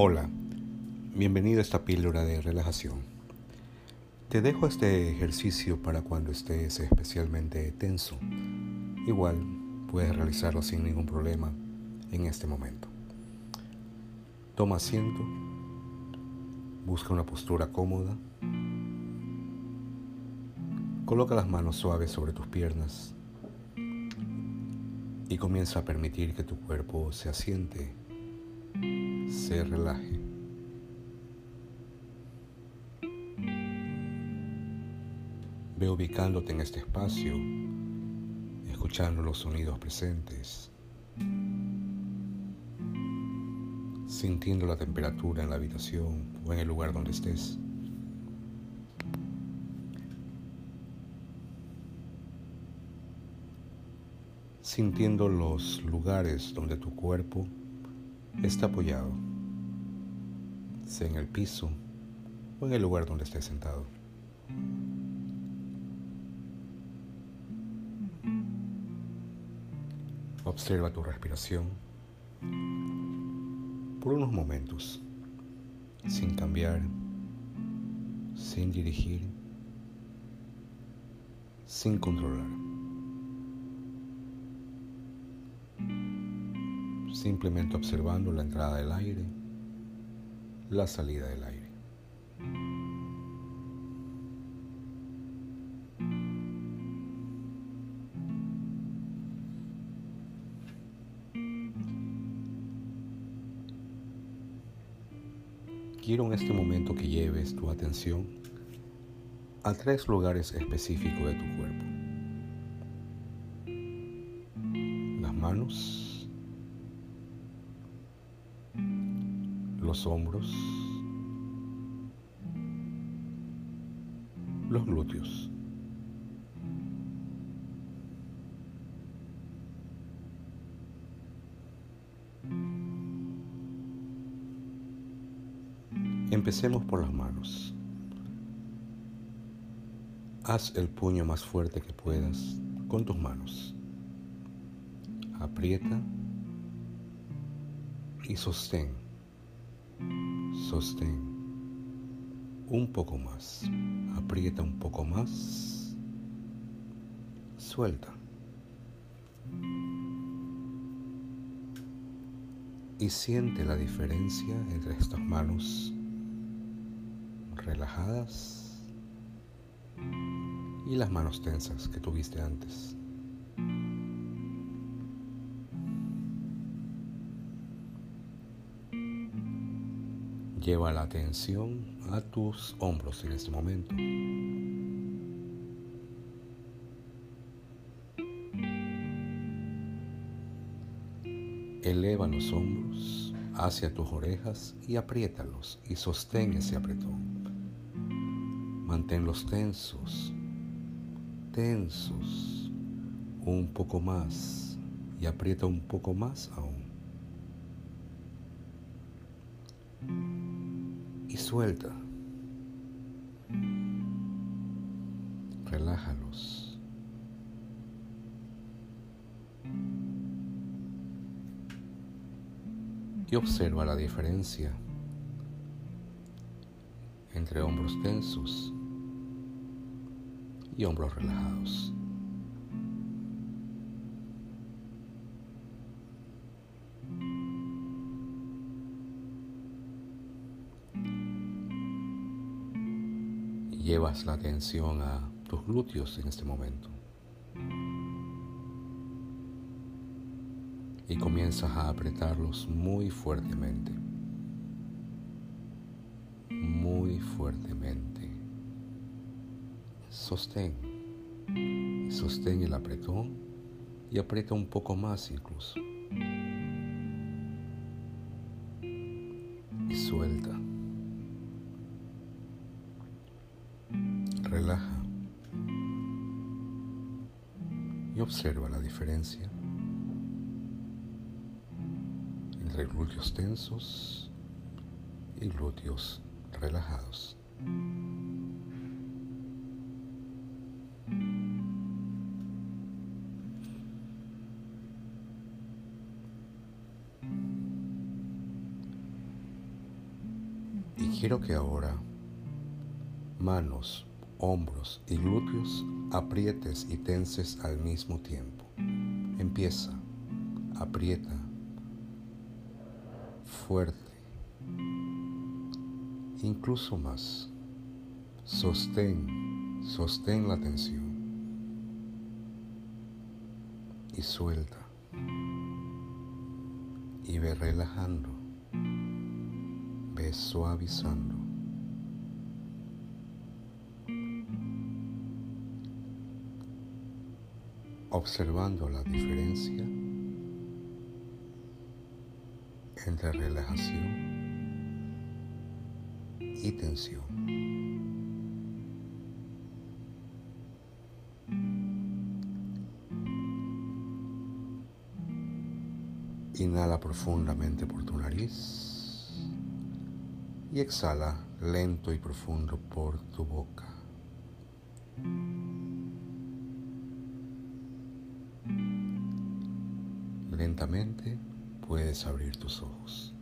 Hola, bienvenido a esta píldora de relajación. Te dejo este ejercicio para cuando estés especialmente tenso. Igual puedes realizarlo sin ningún problema en este momento. Toma asiento, busca una postura cómoda, coloca las manos suaves sobre tus piernas y comienza a permitir que tu cuerpo se asiente, se relaje. Ve ubicándote en este espacio, escuchando los sonidos presentes, sintiendo la temperatura en la habitación o en el lugar donde estés. sintiendo los lugares donde tu cuerpo está apoyado, sea en el piso o en el lugar donde estés sentado. Observa tu respiración por unos momentos, sin cambiar, sin dirigir, sin controlar. Simplemente observando la entrada del aire, la salida del aire. Quiero en este momento que lleves tu atención a tres lugares específicos de tu cuerpo. Las manos, los hombros, los glúteos. Empecemos por las manos. Haz el puño más fuerte que puedas con tus manos. Aprieta y sostén Sostén un poco más. Aprieta un poco más. Suelta. Y siente la diferencia entre estas manos relajadas y las manos tensas que tuviste antes. Lleva la atención a tus hombros en este momento. Eleva los hombros hacia tus orejas y apriétalos y sostén ese apretón. Manténlos tensos, tensos, un poco más y aprieta un poco más aún. Suelta. Relájalos. Y observa la diferencia entre hombros tensos y hombros relajados. Llevas la atención a tus glúteos en este momento. Y comienzas a apretarlos muy fuertemente. Muy fuertemente. Sostén. Sostén el apretón y aprieta un poco más incluso. Relaja y observa la diferencia entre glúteos tensos y glúteos relajados. Y quiero que ahora manos, hombros y glúteos aprietes y tenses al mismo tiempo. Empieza, aprieta, fuerte, incluso más. Sostén, sostén la tensión. Y suelta. Y ve relajando, ve suavizando. Observando la diferencia entre relajación y tensión. Inhala profundamente por tu nariz y exhala lento y profundo por tu boca. Lentamente puedes abrir tus ojos.